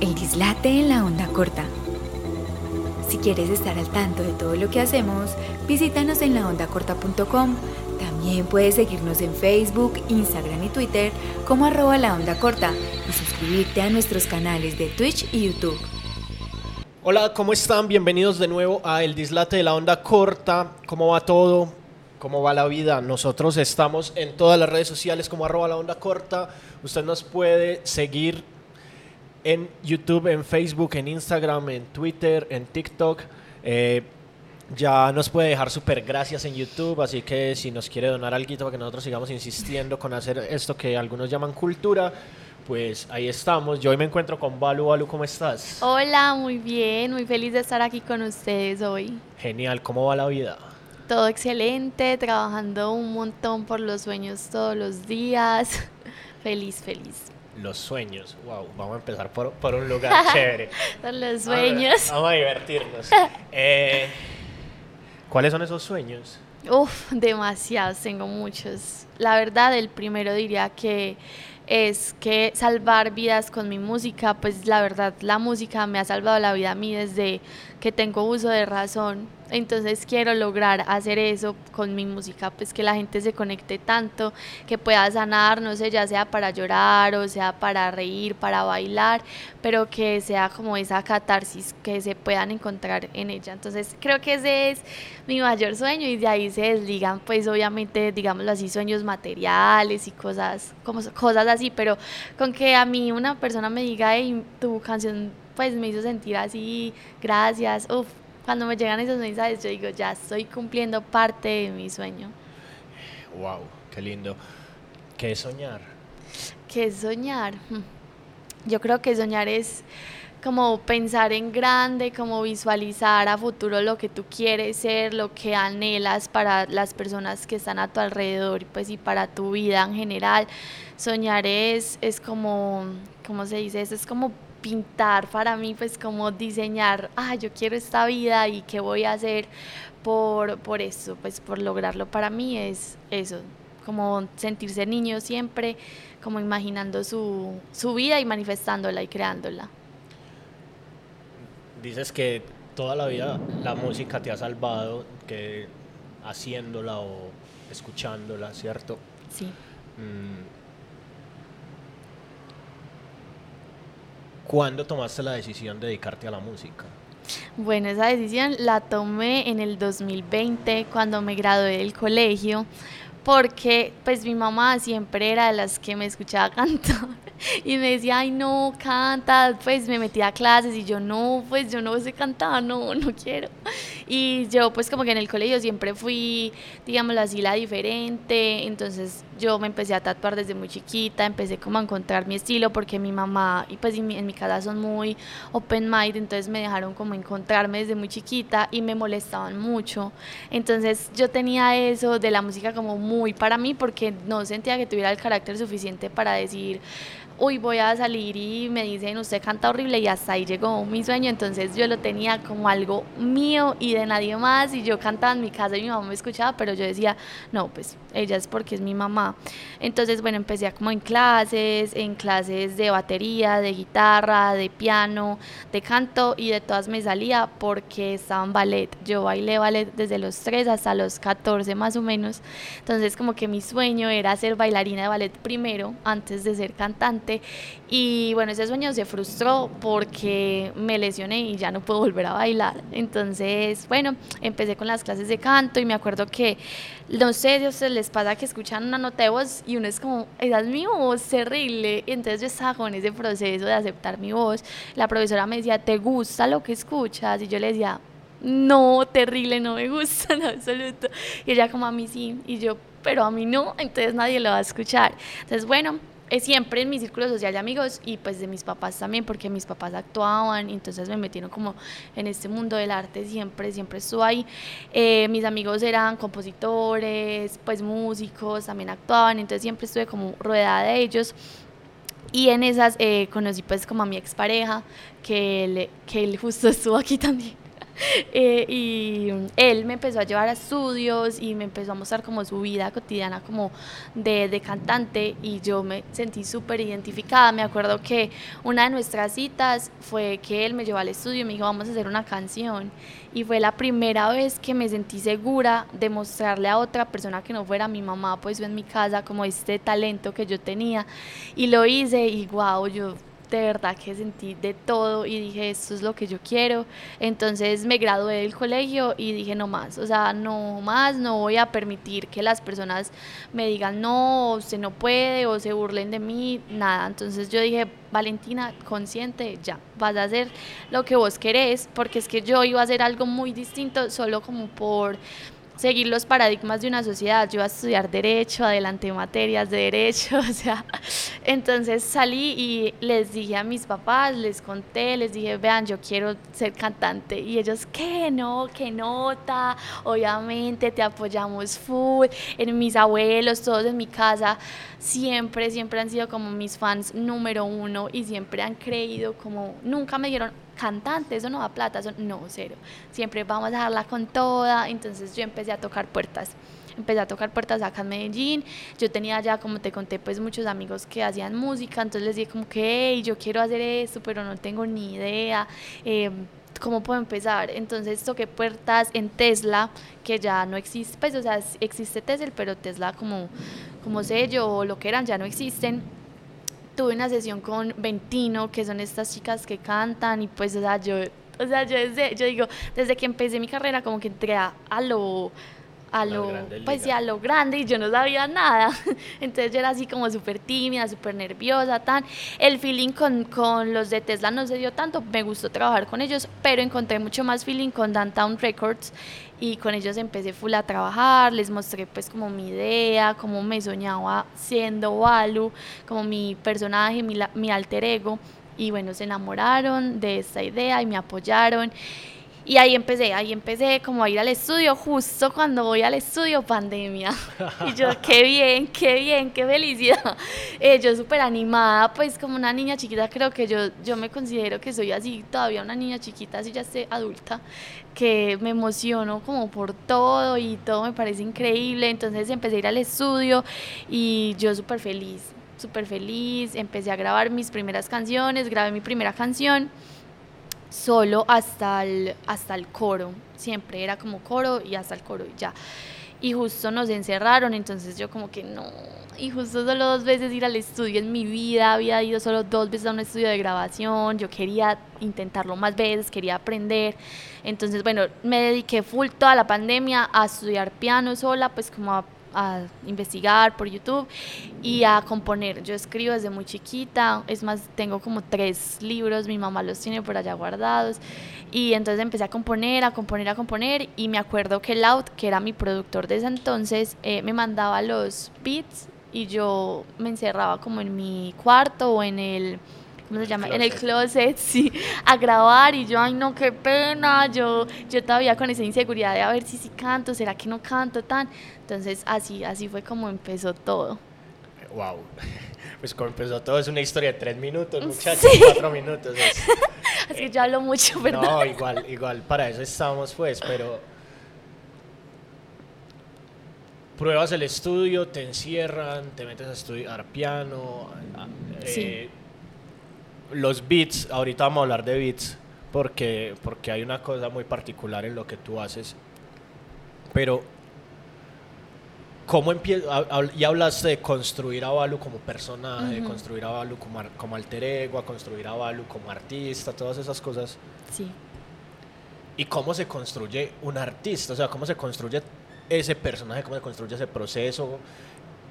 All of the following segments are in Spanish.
El dislate en la onda corta. Si quieres estar al tanto de todo lo que hacemos, visítanos en laondacorta.com. También puedes seguirnos en Facebook, Instagram y Twitter como arroba la onda corta y suscribirte a nuestros canales de Twitch y YouTube. Hola, ¿cómo están? Bienvenidos de nuevo a El Dislate de la Onda Corta. ¿Cómo va todo? ¿Cómo va la vida? Nosotros estamos en todas las redes sociales como arroba la onda corta. Usted nos puede seguir en YouTube, en Facebook, en Instagram, en Twitter, en TikTok. Eh, ya nos puede dejar super gracias en YouTube, así que si nos quiere donar algo para que nosotros sigamos insistiendo con hacer esto que algunos llaman cultura, pues ahí estamos. Yo hoy me encuentro con Balu. Balu, ¿cómo estás? Hola, muy bien, muy feliz de estar aquí con ustedes hoy. Genial, ¿cómo va la vida? Todo excelente, trabajando un montón por los sueños todos los días. feliz, feliz. Los sueños, wow, vamos a empezar por, por un lugar chévere. Los sueños. Vamos a, divertirnos. Eh, ¿Cuáles son esos sueños? Uf, demasiados, tengo muchos. La verdad, el primero diría que es que salvar vidas con mi música, pues la verdad, la música me ha salvado la vida a mí desde que tengo uso de razón entonces quiero lograr hacer eso con mi música, pues que la gente se conecte tanto, que pueda sanar, no sé, ya sea para llorar o sea para reír, para bailar, pero que sea como esa catarsis que se puedan encontrar en ella. Entonces creo que ese es mi mayor sueño y de ahí se desligan pues obviamente, digámoslo así, sueños materiales y cosas, como, cosas así, pero con que a mí una persona me diga, hey, tu canción pues me hizo sentir así, gracias, uff, cuando me llegan esos mensajes, yo digo, ya estoy cumpliendo parte de mi sueño. Wow, qué lindo. ¿Qué es soñar? ¿Qué es soñar? Hmm. Yo creo que soñar es como pensar en grande, como visualizar a futuro lo que tú quieres ser, lo que anhelas para las personas que están a tu alrededor pues, y para tu vida en general. Soñar es, es como, ¿cómo se dice? es como pintar para mí, pues como diseñar, ah, yo quiero esta vida y qué voy a hacer por, por eso, pues por lograrlo para mí es eso, como sentirse niño siempre, como imaginando su, su vida y manifestándola y creándola. Dices que toda la vida la música te ha salvado, que haciéndola o escuchándola, ¿cierto? Sí. Mm, ¿Cuándo tomaste la decisión de dedicarte a la música? Bueno, esa decisión la tomé en el 2020 cuando me gradué del colegio porque pues mi mamá siempre era de las que me escuchaba cantar y me decía, ay no, canta, pues me metía a clases y yo no, pues yo no sé cantar, no, no quiero. Y yo pues como que en el colegio siempre fui, digámoslo así, la diferente, entonces yo me empecé a tatuar desde muy chiquita, empecé como a encontrar mi estilo porque mi mamá y pues en mi casa son muy open mind, entonces me dejaron como encontrarme desde muy chiquita y me molestaban mucho. Entonces yo tenía eso de la música como muy para mí porque no sentía que tuviera el carácter suficiente para decir uy, voy a salir y me dicen, usted canta horrible y hasta ahí llegó mi sueño, entonces yo lo tenía como algo mío y de nadie más y yo cantaba en mi casa y mi mamá me escuchaba, pero yo decía, no, pues ella es porque es mi mamá. Entonces, bueno, empecé como en clases, en clases de batería, de guitarra, de piano, de canto y de todas me salía porque estaba en ballet. Yo bailé ballet desde los 3 hasta los 14 más o menos. Entonces, como que mi sueño era ser bailarina de ballet primero antes de ser cantante y bueno, ese sueño se frustró porque me lesioné y ya no puedo volver a bailar. Entonces, bueno, empecé con las clases de canto y me acuerdo que, no sé si a ustedes les pasa que escuchan una nota de voz y uno es como, esa es mi voz, terrible. Y entonces yo estaba con ese proceso de aceptar mi voz. La profesora me decía, ¿te gusta lo que escuchas? Y yo le decía, no, terrible, no me gusta en absoluto. Y ella como a mí sí, y yo, pero a mí no, entonces nadie lo va a escuchar. Entonces, bueno, siempre en mi círculo social de amigos y pues de mis papás también, porque mis papás actuaban, entonces me metieron como en este mundo del arte, siempre, siempre estuve ahí. Eh, mis amigos eran compositores, pues músicos, también actuaban, entonces siempre estuve como rodeada de ellos. Y en esas eh, conocí pues como a mi expareja, que, que él justo estuvo aquí también. Eh, y él me empezó a llevar a estudios y me empezó a mostrar como su vida cotidiana como de, de cantante y yo me sentí súper identificada. Me acuerdo que una de nuestras citas fue que él me llevó al estudio y me dijo vamos a hacer una canción y fue la primera vez que me sentí segura de mostrarle a otra persona que no fuera mi mamá, pues en mi casa, como este talento que yo tenía y lo hice y wow, yo de verdad que sentí de todo y dije, esto es lo que yo quiero. Entonces me gradué del colegio y dije, no más, o sea, no más, no voy a permitir que las personas me digan, no, usted no puede o se burlen de mí, nada. Entonces yo dije, Valentina, consciente, ya, vas a hacer lo que vos querés, porque es que yo iba a hacer algo muy distinto solo como por seguir los paradigmas de una sociedad. Yo iba a estudiar derecho, adelanté materias de derecho, o sea, entonces salí y les dije a mis papás, les conté, les dije, vean, yo quiero ser cantante. Y ellos, ¿qué no? ¿Qué nota? Obviamente te apoyamos full. En mis abuelos, todos en mi casa, siempre, siempre han sido como mis fans número uno y siempre han creído como, nunca me dieron cantante, eso no da plata, eso no, cero. Siempre vamos a dejarla con toda. Entonces yo empecé a tocar puertas. Empecé a tocar puertas acá en Medellín. Yo tenía ya, como te conté, pues muchos amigos que hacían música. Entonces les dije como que, yo quiero hacer esto, pero no tengo ni idea. Eh, ¿Cómo puedo empezar? Entonces toqué puertas en Tesla, que ya no existe, pues o sea, existe Tesla, pero Tesla como, como sello o lo que eran ya no existen tuve una sesión con Ventino, que son estas chicas que cantan y pues, o sea, yo, o sea, yo desde, yo digo, desde que empecé mi carrera como que entré a, lo a lo, pues sí, a lo grande y yo no sabía nada. Entonces yo era así como súper tímida, súper nerviosa, tan. El feeling con, con, los de Tesla no se dio tanto, me gustó trabajar con ellos, pero encontré mucho más feeling con Downtown Records y con ellos empecé full a trabajar, les mostré pues como mi idea, cómo me soñaba siendo Walu, como mi personaje, mi, mi alter ego. Y bueno, se enamoraron de esta idea y me apoyaron y ahí empecé, ahí empecé como a ir al estudio, justo cuando voy al estudio, pandemia. Y yo, qué bien, qué bien, qué felicidad. Eh, yo súper animada, pues como una niña chiquita, creo que yo, yo me considero que soy así, todavía una niña chiquita, así ya sé, adulta, que me emociono como por todo y todo me parece increíble. Entonces empecé a ir al estudio y yo súper feliz, súper feliz. Empecé a grabar mis primeras canciones, grabé mi primera canción solo hasta el, hasta el coro, siempre era como coro y hasta el coro y ya. Y justo nos encerraron, entonces yo como que no, y justo solo dos veces ir al estudio en mi vida, había ido solo dos veces a un estudio de grabación, yo quería intentarlo más veces, quería aprender, entonces bueno, me dediqué full toda la pandemia a estudiar piano sola, pues como a a investigar por YouTube y a componer. Yo escribo desde muy chiquita, es más, tengo como tres libros, mi mamá los tiene por allá guardados y entonces empecé a componer, a componer, a componer y me acuerdo que Loud, que era mi productor de entonces, eh, me mandaba los beats y yo me encerraba como en mi cuarto o en el ¿cómo se llama? En el closet, sí, a grabar y yo, ay no, qué pena, yo, yo todavía con esa inseguridad de a ver si sí canto, será que no canto tan. Entonces así, así fue como empezó todo. Wow. Pues como empezó todo es una historia de tres minutos, muchachos, cuatro minutos. Es, Así que yo hablo mucho, ¿verdad? No, igual, igual, para eso estamos pues, pero pruebas el estudio, te encierran, te metes a estudiar piano, sí. Los beats, ahorita vamos a hablar de beats, porque, porque hay una cosa muy particular en lo que tú haces, pero ¿cómo empieza? Ya hablaste de construir a Balu como personaje, construir a Balu como, como alter ego, construir a Balu como artista, todas esas cosas. Sí. ¿Y cómo se construye un artista? O sea, ¿cómo se construye ese personaje? ¿Cómo se construye ese proceso?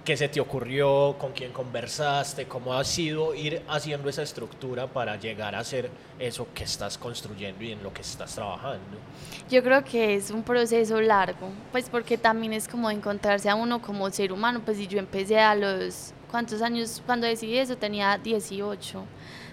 ¿Qué se te ocurrió? ¿Con quién conversaste? ¿Cómo ha sido ir haciendo esa estructura para llegar a ser eso que estás construyendo y en lo que estás trabajando? Yo creo que es un proceso largo, pues porque también es como encontrarse a uno como ser humano, pues si yo empecé a los, ¿cuántos años? Cuando decidí eso tenía 18,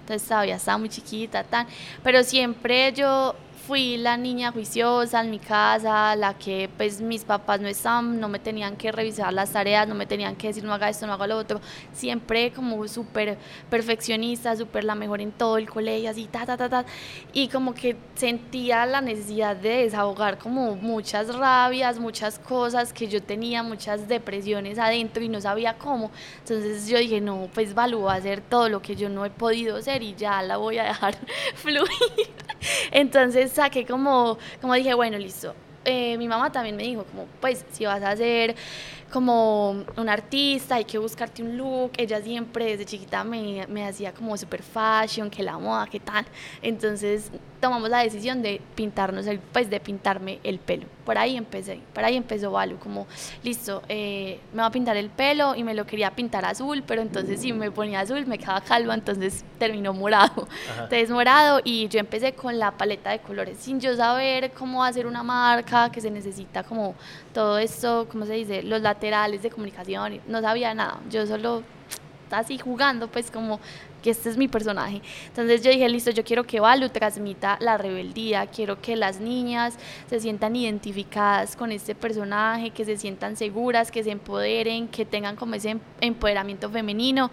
entonces todavía estaba muy chiquita, tan, pero siempre yo fui la niña juiciosa en mi casa, la que pues mis papás no estaban, no me tenían que revisar las tareas, no me tenían que decir no haga esto, no haga lo otro, siempre como súper perfeccionista, súper la mejor en todo el colegio, así, ta, ta, ta, ta, y como que sentía la necesidad de desahogar como muchas rabias, muchas cosas que yo tenía, muchas depresiones adentro y no sabía cómo, entonces yo dije, no, pues Valu va a hacer todo lo que yo no he podido hacer y ya la voy a dejar fluir. Entonces saqué como, como dije, bueno, listo. Eh, mi mamá también me dijo, como, pues, si vas a hacer como un artista, hay que buscarte un look. Ella siempre desde chiquita me, me hacía como super fashion, que la moda, que tal. Entonces tomamos la decisión de pintarnos, el, pues de pintarme el pelo. Por ahí empecé, por ahí empezó Valu, como, listo, eh, me va a pintar el pelo y me lo quería pintar azul, pero entonces si me ponía azul me quedaba calvo, entonces terminó morado. Entonces morado y yo empecé con la paleta de colores sin yo saber cómo hacer una marca, que se necesita como todo esto, ¿cómo se dice? Los laterales de comunicación, no sabía nada, yo solo así jugando, pues como que este es mi personaje. Entonces yo dije, listo, yo quiero que Valu transmita la rebeldía, quiero que las niñas se sientan identificadas con este personaje, que se sientan seguras, que se empoderen, que tengan como ese empoderamiento femenino.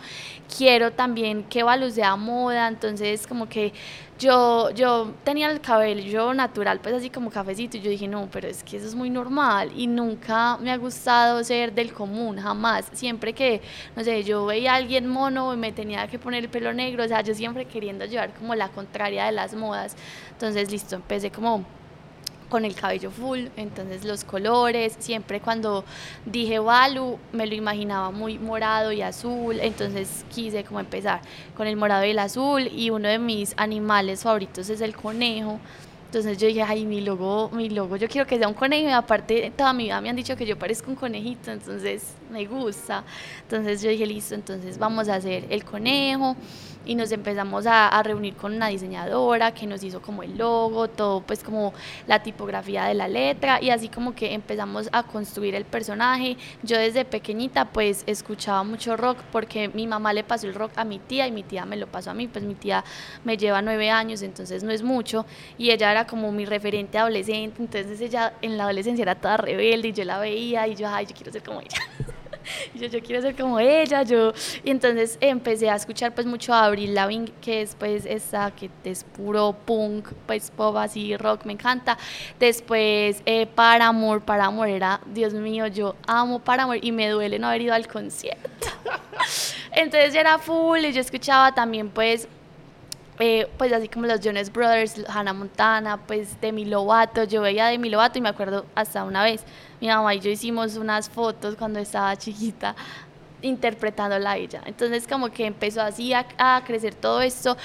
Quiero también que Valu sea moda, entonces como que yo, yo tenía el cabello natural, pues así como cafecito, y yo dije, no, pero es que eso es muy normal y nunca me ha gustado ser del común, jamás. Siempre que, no sé, yo veía a alguien mono y me tenía que poner el pelo negro, o sea, yo siempre queriendo llevar como la contraria de las modas. Entonces, listo, empecé como con el cabello full, entonces los colores, siempre cuando dije Balu me lo imaginaba muy morado y azul, entonces quise como empezar con el morado y el azul y uno de mis animales favoritos es el conejo. Entonces yo dije, ay, mi logo, mi logo, yo quiero que sea un conejo y aparte toda mi vida me han dicho que yo parezco un conejito, entonces me gusta. Entonces yo dije, listo, entonces vamos a hacer el conejo y nos empezamos a, reunir con una diseñadora que nos hizo como el logo, todo pues como la tipografía de la letra y así como que empezamos a construir el personaje. Yo desde pequeñita pues escuchaba mucho rock porque mi mamá le pasó el rock a mi tía y mi tía me lo pasó a mí, pues mi tía me lleva nueve años, entonces no es mucho y ella era como mi referente adolescente, entonces ella en la adolescencia era toda rebelde y yo la veía y yo, ay, yo quiero ser como ella. yo, yo quiero ser como ella, yo, y entonces empecé a escuchar pues mucho a Avril Lavigne, que es pues esa que es puro punk, pues pop así, rock, me encanta, después eh, Paramore, Paramore era, Dios mío, yo amo Paramore y me duele no haber ido al concierto, entonces era full y yo escuchaba también pues eh, pues así como los Jonas Brothers, Hannah Montana, pues Demi Lovato, yo veía a Demi Lovato y me acuerdo hasta una vez, mi mamá y yo hicimos unas fotos cuando estaba chiquita interpretándola a ella. Entonces como que empezó así a, crecer todo esto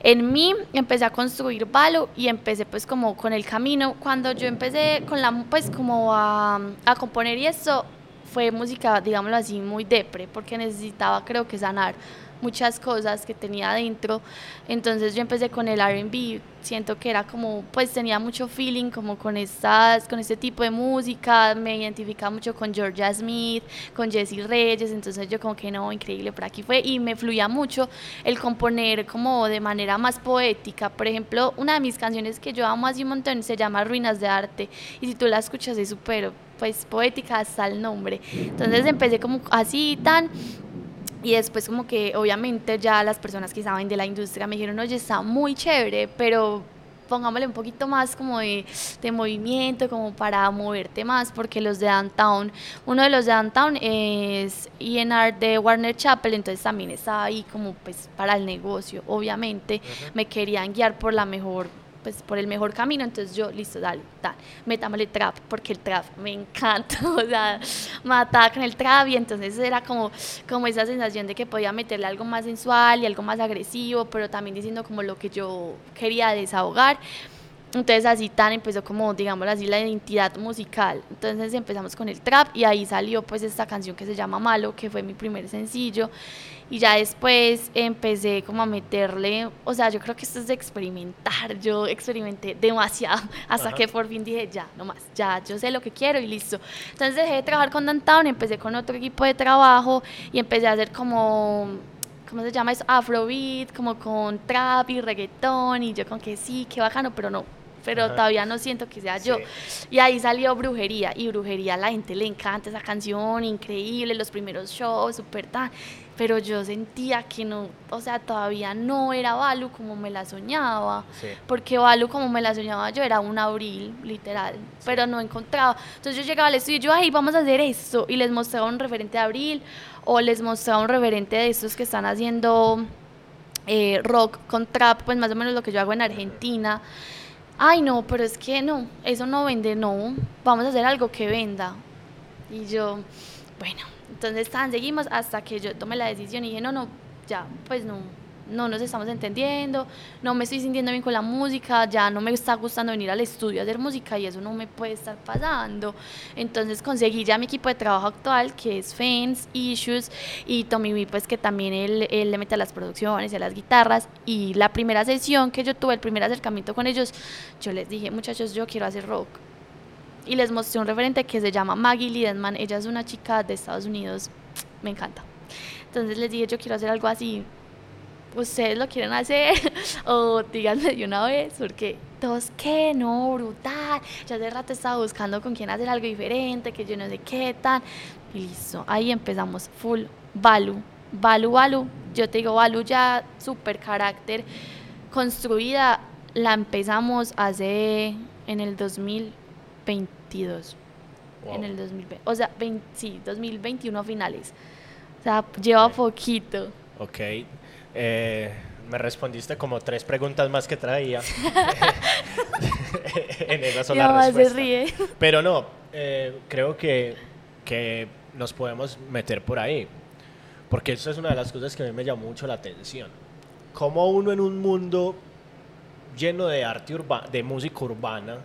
en mí empecé a construir Valo y empecé pues como con el camino. Cuando yo empecé con la pues como a, a componer y eso fue música, digámoslo así, muy depre, porque necesitaba creo que sanar muchas cosas que tenía adentro. Entonces yo empecé con el RB, siento que era como, pues tenía mucho feeling como con, estas, con este tipo de música, me identificaba mucho con Georgia Smith, con Jessie Reyes, entonces yo como que no, increíble, por aquí fue, y me fluía mucho el componer como de manera más poética. Por ejemplo, una de mis canciones que yo amo así un montón se llama Ruinas de Arte, y si tú la escuchas es súper pues poética hasta el nombre. Entonces empecé como así tan y después como que obviamente ya las personas que saben de la industria me dijeron, oye, está muy chévere, pero pongámosle un poquito más como de, de, movimiento, como para moverte más, porque los de Downtown, uno de los de Downtown es ENR de Warner Chapel, entonces también estaba ahí como pues para el negocio, obviamente. Me querían guiar por la mejor pues por el mejor camino, entonces yo, listo, dale, dale, metámosle trap, porque el trap me encanta, o sea, mataba con el trap y entonces era como, como esa sensación de que podía meterle algo más sensual y algo más agresivo, pero también diciendo como lo que yo quería desahogar. Entonces así tan empezó como, digamos así, la identidad musical. Entonces empezamos con el trap y ahí salió pues esta canción que se llama Malo, que fue mi primer sencillo. Y ya después empecé como a meterle, o sea, yo creo que esto es de experimentar. Yo experimenté demasiado hasta que por fin dije, ya, no más, ya, yo sé lo que quiero y listo. Entonces dejé de trabajar con Downtown, empecé con otro equipo de trabajo y empecé a hacer como ¿cómo se llama eso? Afrobeat, como con trap y reggaetón, y yo con que sí, qué bacano, pero no, pero todavía no siento que sea yo. Y ahí salió Brujería, y Brujería a la gente le encanta esa canción, increíble, los primeros shows, súper tan pero yo sentía que no, o sea, todavía no era Balu como me la soñaba, porque Balu como me la soñaba yo era un abril, literal, pero no encontraba. Entonces yo llegaba al estudio y yo, ay, vamos a hacer esto, y les mostraba un referente de abril, o les mostraba un referente de estos que están haciendo eh, rock con trap, pues más o menos lo que yo hago en Argentina. Ay, no, pero es que no, eso no vende, no, vamos a hacer algo que venda. Y yo, bueno, entonces, tan, seguimos hasta que yo tomé la decisión y dije, no, no, ya, pues no, no nos estamos entendiendo, no me estoy sintiendo bien con la música, ya no me está gustando venir al estudio a hacer música y eso no me puede estar pasando. Entonces conseguí ya mi equipo de trabajo actual, que es Fans, Issues y Tommy B, pues que también él, él, le mete a las producciones y a las guitarras. Y la primera sesión que yo tuve, el primer acercamiento con ellos, yo les dije, muchachos, yo quiero hacer rock y les mostré un referente que se llama Maggie Liedman. Ella es una chica de Estados Unidos, me encanta. Entonces les dije, yo quiero hacer algo así. ¿Ustedes lo quieren hacer? o díganme de una vez, porque todos, ¿qué? No, brutal. Ya hace rato estaba buscando con quién hacer algo diferente, que yo no sé qué tal. Y listo, ahí empezamos, full Balu. Balu, Balu. Yo te digo, Balu ya super carácter construida. La empezamos hace en el 2022 en el 2020. O sea, sí, 2021 finales. O sea, lleva poquito. Ok. Eh, me respondiste como tres preguntas más que traía. en esa sola respuesta. Se ríe. Pero no, eh, creo que, que nos podemos meter por ahí. Porque eso es una de las cosas que a mí me llamó mucho la atención. Como uno en un mundo lleno de arte urbana, de música urbana,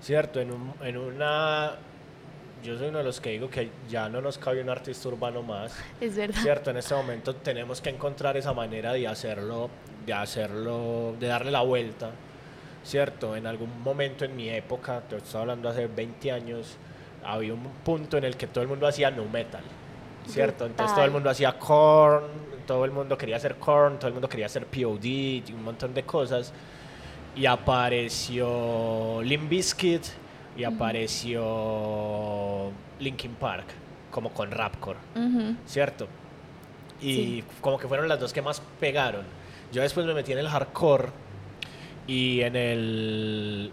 ¿cierto? En, un, en una yo soy uno de los que digo que ya no nos cabe un artista urbano más. Es verdad. Cierto, en este momento tenemos que encontrar esa manera de hacerlo, de hacerlo, de darle la vuelta. Cierto, en algún momento en mi época, te estoy hablando hace 20 años, había un punto en el que todo el mundo hacía no metal. ¿Cierto? Entonces todo el mundo hacía corn, todo el mundo quería hacer corn, todo el mundo quería hacer POD y un montón de cosas. Y apareció Limp Bizkit y apareció Linkin Park, como con rapcore, ¿cierto? Y como que fueron las dos que más pegaron. Yo después me metí en el hardcore y en el...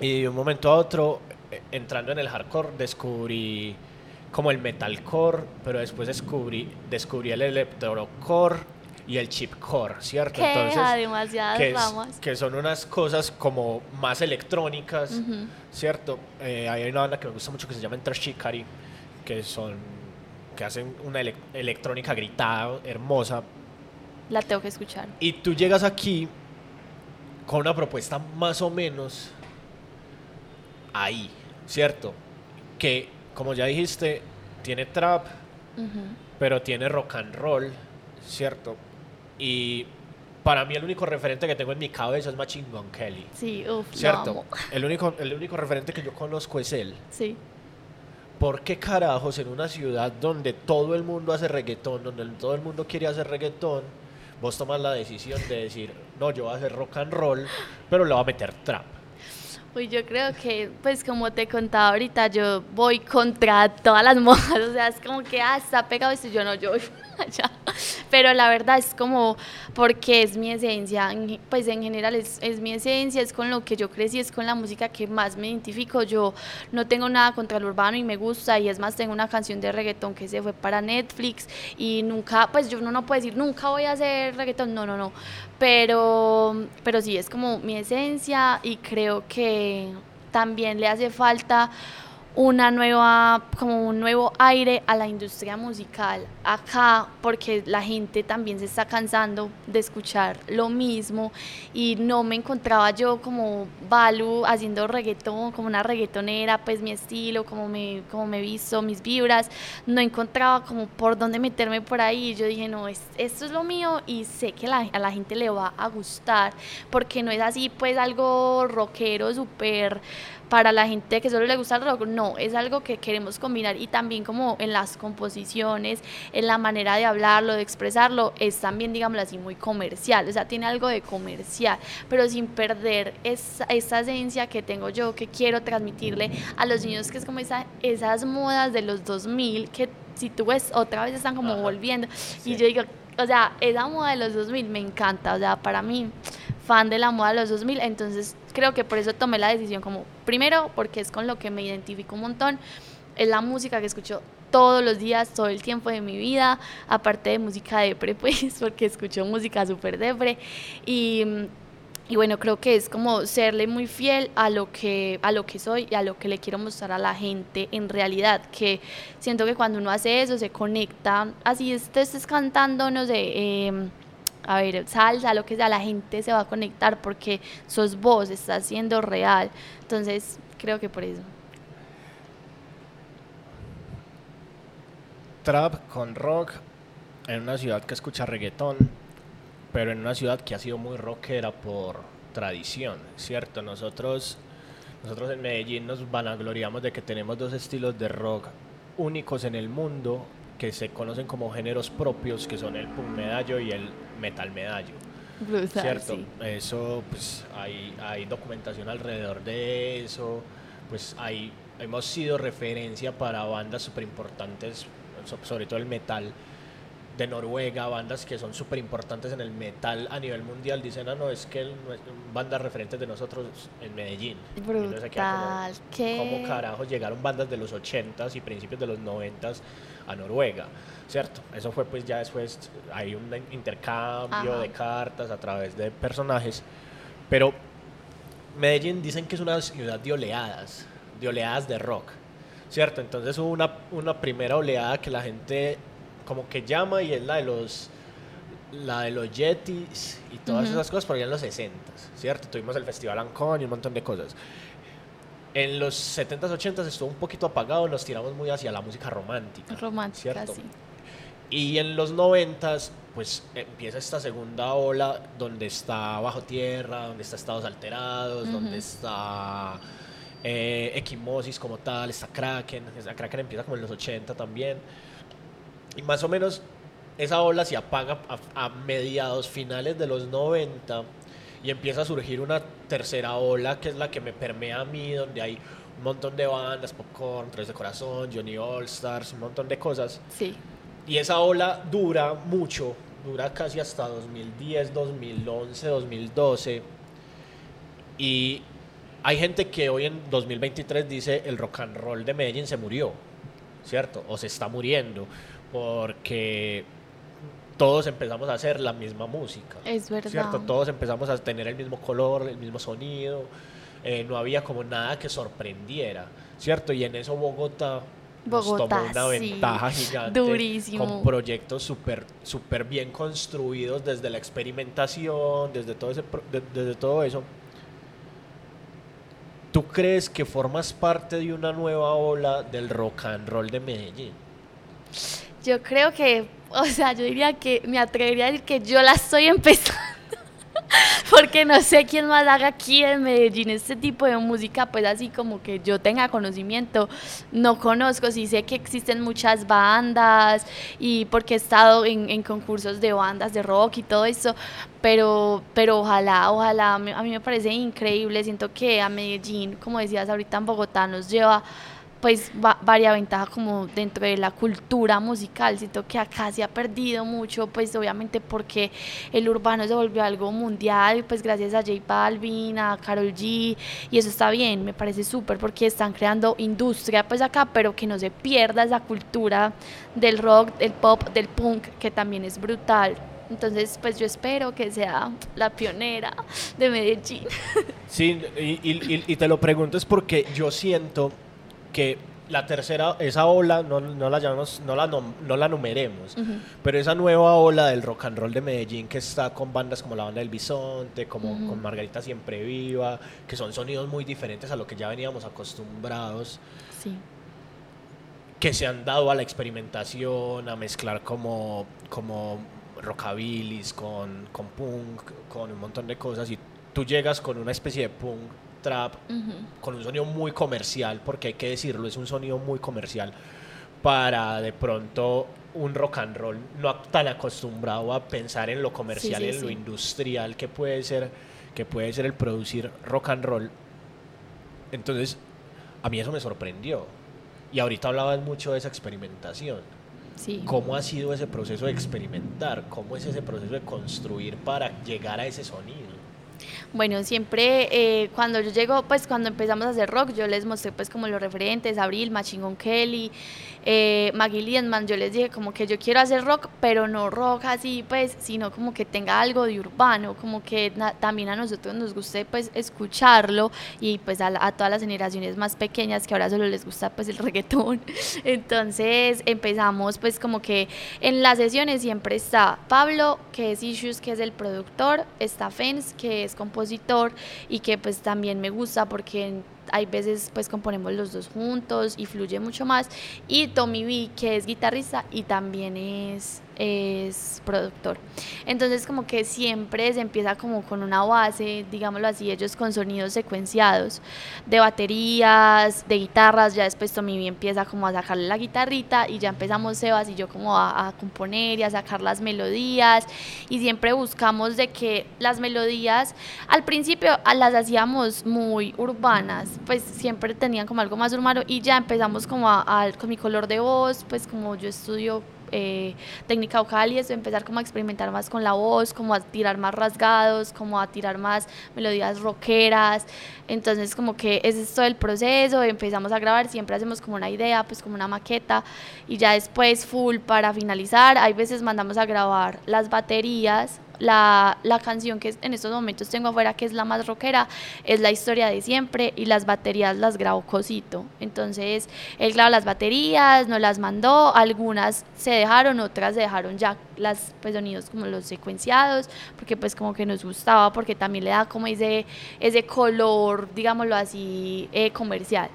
Y de un momento a otro, eh, entrando en el hardcore, descubrí como el metalcore, pero después descubrí, descubrí el electrocore y el chipcore, ¿cierto? Entonces, que, que, son unas cosas como más electrónicas, ¿cierto? Eh, hay una banda que me gusta mucho que se llama Enter Shikari, que son que hacen una electrónica gritada, hermosa. La tengo que escuchar. Y tú llegas aquí con una propuesta más o menos ahí, ¿cierto? Que, como ya dijiste, tiene trap, pero tiene rock and roll, ¿cierto? Y para mí el único referente que tengo en mi cabeza es Machine Gun Kelly. Sí, uff, ¿Cierto? El único, el único referente que yo conozco es él. Sí. ¿Por qué carajos en una ciudad donde todo el mundo hace reggaetón, donde todo el mundo quiere hacer reggaetón, vos tomas la decisión de decir, no, yo voy a hacer rock and roll, pero le voy a meter trap? Pues yo creo que, pues como te contaba ahorita, yo voy contra todas las modas, o sea, es como que, ah, está pegado esto, yo no, yo voy Pero la verdad es como, porque es mi esencia, pues en general es, es, mi esencia, es con lo que yo crecí, es con la música que más me identifico. Yo no tengo nada contra el urbano y me gusta, y es más, tengo una canción de reggaetón que se fue para Netflix y nunca, pues yo no, no puedo decir, nunca voy a hacer reggaetón, no, no, no. Pero, pero sí, es como mi esencia y creo que también le hace falta una nueva, como un nuevo aire a la industria musical acá, porque la gente también se está cansando de escuchar lo mismo y no me encontraba yo como Balu haciendo reggaetón, como una reggaetonera, pues mi estilo, como me, como me visto, mis vibras, no encontraba como por dónde meterme por ahí. Yo dije, no, esto es lo mío y sé que a la gente le va a gustar, porque no es así, pues algo rockero, súper para la gente que solo le gusta el rock, no, es algo que queremos combinar y también como en las composiciones, en la manera de hablarlo, de expresarlo, es también, digámoslo así, muy comercial, o sea, tiene algo de comercial, pero sin perder esa, esa esencia que tengo yo, que quiero transmitirle a los niños, que es como esa, esas modas de los 2000 que si tú ves otra vez están como volviendo. Y yo digo, o sea, esa moda de los 2000 me encanta, o sea, para mí fan de la moda de los 2000, entonces creo que por eso tomé la decisión como, primero, porque es con lo que me identifico un montón, es la música que escucho todos los días, todo el tiempo de mi vida, aparte de música depre, pues, porque escucho música súper depre, y, y bueno, creo que es como serle muy fiel a lo, que, a lo que soy y a lo que le quiero mostrar a la gente en realidad, que siento que cuando uno hace eso se conecta, así estés cantando, no sé, eh, a ver, salsa, lo que sea, la gente se va a conectar porque sos vos, estás siendo real. Entonces, creo que por eso. Trap con rock en una ciudad que escucha reggaetón, pero en una ciudad que ha sido muy rockera por tradición, ¿cierto? Nosotros, nosotros en Medellín nos vanagloriamos de que tenemos dos estilos de rock únicos en el mundo que se conocen como géneros propios, que son el punk medallo y el metal medallo. ¿Cierto? sí. Eso, pues hay, hay documentación alrededor de eso, pues hay, hemos sido referencia para bandas súper importantes, sobre todo el metal de Noruega, bandas que son súper importantes en el metal a nivel mundial, dicen, ah, no, es que el, bandas referentes de nosotros en Medellín. Brutal, ¿qué? ¿Cómo carajos llegaron bandas de los 80s y principios de los 90s a Noruega? ¿Cierto? Eso fue pues ya después, hay un intercambio Ajá. de cartas a través de personajes, pero Medellín dicen que es una ciudad de oleadas, de oleadas de rock, ¿cierto? Entonces hubo una, una primera oleada que la gente como que llama y es la de los la de los Yetis y todas Ujú. esas cosas por allá en los 60, ¿cierto? Tuvimos el Festival Ancón y un montón de cosas. En los 70s, 80s estuvo un poquito apagado, nos tiramos muy hacia la música romántica. Romántica, ¿cierto? sí. Y en los 90s, pues empieza esta segunda ola donde está Bajo Tierra, donde está Estados Alterados, Ujú. donde está eh, Equimosis como tal, está Kraken. Esa Kraken empieza como en los 80 también. Y más o menos esa ola se apaga a, a mediados, finales de los 90 y empieza a surgir una tercera ola que es la que me permea a mí, donde hay un montón de bandas, Popcorn, Tres de Corazón, Johnny All Stars, un montón de cosas. Sí. Y esa ola dura mucho, dura casi hasta 2010, 2011, 2012. Y hay gente que hoy en 2023 dice el rock and roll de Medellín se murió, ¿cierto? O se está muriendo, porque todos empezamos a hacer la misma música. Es verdad. ¿cierto? Todos empezamos a tener el mismo color, el mismo sonido, eh, no había como nada que sorprendiera, ¿cierto? Y en eso Bogotá, nos tomó una sí. ventaja gigante Durísimo. con proyectos súper super bien construidos desde la experimentación, desde todo, ese, de- desde todo eso. ¿Tú crees que formas parte de una nueva ola del rock and roll de Medellín? Yo creo que, o sea, yo diría que me atrevería a decir que yo la estoy empezando. Porque no sé quién más haga aquí en Medellín este tipo de música, pues así como que yo tenga conocimiento, no conozco, sí sé que existen muchas bandas y porque he estado en, en concursos de bandas de rock y todo eso, pero, pero ojalá, ojalá, a mí me parece increíble, siento que a Medellín, como decías ahorita en Bogotá, nos lleva pues va, varia ventaja como dentro de la cultura musical. Siento que acá se ha perdido mucho, pues obviamente porque el urbano se volvió algo mundial, pues gracias a J Balvin, a Karol G, y eso está bien, me parece súper porque están creando industria pues acá, pero que no se pierda esa cultura del rock, del pop, del punk, que también es brutal. Entonces, pues yo espero que sea la pionera de Medellín. Sí, y te lo pregunto es porque yo siento que la tercera, esa ola, no, no la llamamos, no la, nom- no la numeremos, Ujú. pero esa nueva ola del rock and roll de Medellín que está con bandas como la banda del Bisonte, como Ujú. con Margarita Siempre Viva, que son sonidos muy diferentes a lo que ya veníamos acostumbrados, Sí. que se han dado a la experimentación, a mezclar como, como rockabilis con, con punk, con un montón de cosas, y tú llegas con una especie de punk trap, con un sonido muy comercial, porque hay que decirlo, es un sonido muy comercial, para de pronto un rock and roll no tan acostumbrado a pensar en lo comercial, en lo industrial que puede ser que puede ser el producir rock and roll. Entonces, a mí eso me sorprendió. Y ahorita hablabas mucho de esa experimentación. Sí. ¿Cómo ha sido ese proceso de experimentar? ¿Cómo es ese proceso de construir para llegar a ese sonido? Bueno, siempre eh, cuando yo llego, pues cuando empezamos a hacer rock, yo les mostré pues como los referentes, Abril, Machine Kelly, eh, Maggie Liedman, yo les dije como que yo quiero hacer rock, pero no rock así pues, sino como que tenga algo de urbano, como que también a nosotros nos guste pues escucharlo y pues a, todas las generaciones más pequeñas que ahora solo les gusta pues el reggaetón. Entonces empezamos pues como que en las sesiones siempre está Pablo, que es Issues, que es el productor, está Fens, que es compositor y que pues también me gusta porque hay veces pues componemos los dos juntos y fluye mucho más. Y Tommy B, que es guitarrista y también es es productor. Entonces como que siempre se empieza como con una base, digámoslo así, ellos con sonidos secuenciados de baterías, de guitarras, ya después Tommy empieza como a sacarle la guitarrita y ya empezamos Sebas y yo como a, a componer y a sacar las melodías y siempre buscamos de que las melodías al principio las hacíamos muy urbanas, pues siempre tenían como algo más urbano y ya empezamos como a, con mi color de voz, pues como yo estudio eh, técnica vocal y eso, empezar como a experimentar más con la voz, como a tirar más rasgados, como a tirar más melodías rockeras. Entonces como que ese es todo el proceso, empezamos a grabar, siempre hacemos como una idea, pues como una maqueta y ya después full para finalizar. Hay veces mandamos a grabar las baterías la, la, canción que en estos momentos tengo afuera, que es la más rockera, es la historia de siempre y las baterías las grabó Cosito. Entonces, él grabó las baterías, nos las mandó, algunas se dejaron, otras se dejaron ya las pues, sonidos como los secuenciados, porque pues como que nos gustaba, porque también le da como ese, ese color, digámoslo así, eh, comercial.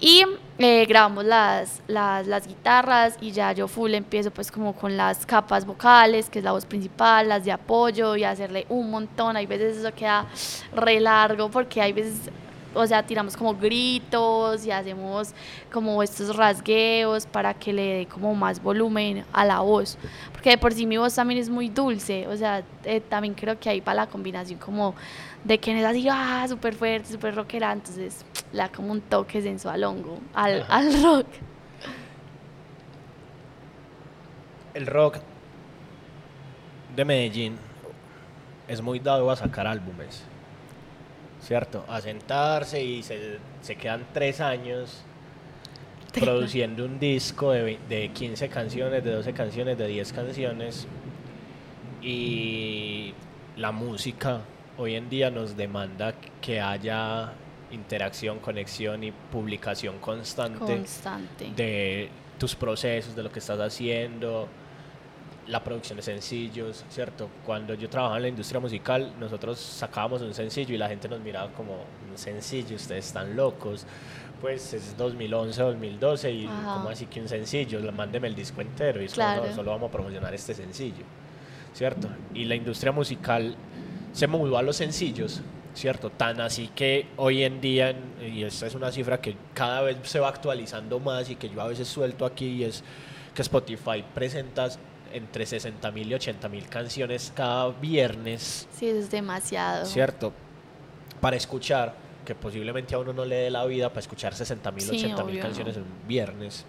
Y eh, grabamos las, las, las, guitarras y ya yo full empiezo pues como con las capas vocales, que es la voz principal, las de apoyo y hacerle un montón. Hay veces eso queda re largo porque hay veces, o sea, tiramos como gritos y hacemos como estos rasgueos para que le dé como más volumen a la voz. Porque de por sí mi voz también es muy dulce, o sea, eh, también creo que ahí para la combinación como de que es así, ah, súper fuerte, súper rockera, entonces le da como un toque sensual hongo al, al rock. El rock de Medellín es muy dado a sacar álbumes, ¿cierto? A sentarse y se, se quedan tres años produciendo un disco de, de 15 canciones, de 12 canciones, de 10 canciones. Y la música hoy en día nos demanda que haya interacción, conexión y publicación constante, de tus procesos, de lo que estás haciendo, la producción de sencillos, ¿cierto? Cuando yo trabajaba en la industria musical, nosotros sacábamos un sencillo y la gente nos miraba como un sencillo, ustedes están locos. Pues es 2011, 2012 y como así que un sencillo, mándeme el disco entero y solo, solo vamos a promocionar este sencillo, ¿cierto? Y la industria musical se mudó a los sencillos, ¿cierto? Tan así que hoy en día, y esta es una cifra que cada vez se va actualizando más y que yo a veces suelto aquí, y es que Spotify presenta entre 60 mil y 80 mil canciones cada viernes. Sí, es demasiado. ¿Cierto? Para escuchar, que posiblemente a uno no le dé la vida para escuchar 60 mil, 80 mil canciones en un viernes.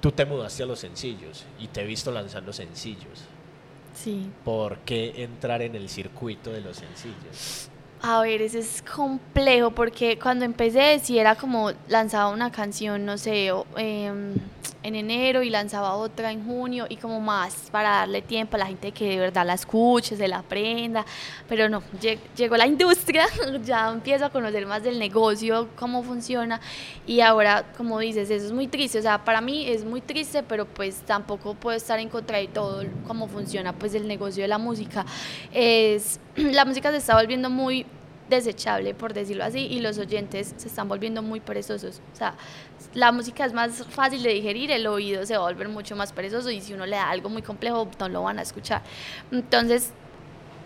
Tú te mudaste a los sencillos y te he visto lanzando sencillos. Sí. ¿Por qué entrar en el circuito de los sencillos? A ver, ese es complejo porque cuando empecé si era como lanzaba una canción, no sé, em, en enero y lanzaba otra en junio y como más para darle tiempo a la gente que de verdad la escuche, se la aprenda, pero no, llegó la industria, ya empiezo a conocer más del negocio, cómo funciona. Y ahora, como dices, eso es muy triste, o sea, para mí es muy triste, pero pues tampoco puedo estar en contra de todo cómo funciona pues el negocio de la música. Es, la música se está volviendo muy desechable, por decirlo así, y los oyentes se están volviendo muy perezosos. O sea, la música es más fácil de digerir, el oído se va a volver mucho más perezoso y si uno le da algo muy complejo, no lo van a escuchar. Entonces,